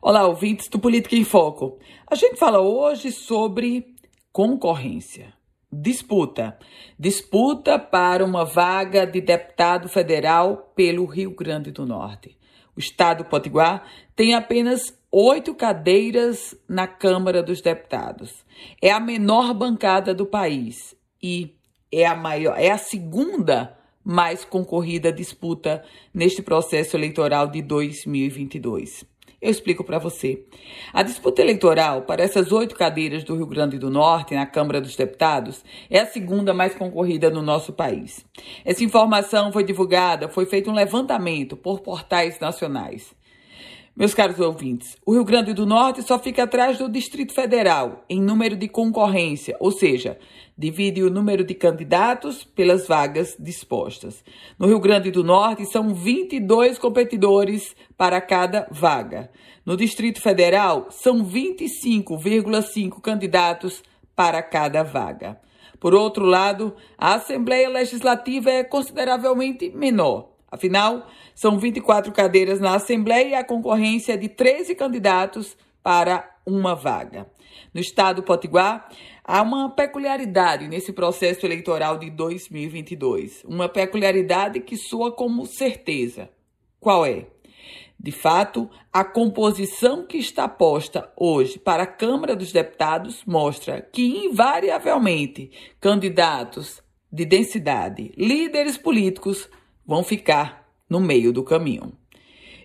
Olá, ouvintes do Política em Foco. A gente fala hoje sobre concorrência, disputa. Disputa para uma vaga de deputado federal pelo Rio Grande do Norte. O estado do Potiguar tem apenas oito cadeiras na Câmara dos Deputados. É a menor bancada do país e é a maior, é a segunda mais concorrida disputa neste processo eleitoral de 2022. Eu explico para você. A disputa eleitoral para essas oito cadeiras do Rio Grande do Norte na Câmara dos Deputados é a segunda mais concorrida no nosso país. Essa informação foi divulgada, foi feito um levantamento por portais nacionais. Meus caros ouvintes, o Rio Grande do Norte só fica atrás do Distrito Federal em número de concorrência, ou seja, divide o número de candidatos pelas vagas dispostas. No Rio Grande do Norte são 22 competidores para cada vaga. No Distrito Federal são 25,5 candidatos para cada vaga. Por outro lado, a Assembleia Legislativa é consideravelmente menor. Afinal, são 24 cadeiras na Assembleia e a concorrência é de 13 candidatos para uma vaga. No estado do Potiguar, há uma peculiaridade nesse processo eleitoral de 2022. Uma peculiaridade que soa como certeza. Qual é? De fato, a composição que está posta hoje para a Câmara dos Deputados mostra que, invariavelmente, candidatos de densidade, líderes políticos, vão ficar no meio do caminho.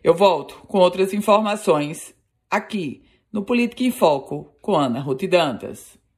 Eu volto com outras informações aqui no Política em Foco com Ana Ruth Dantas.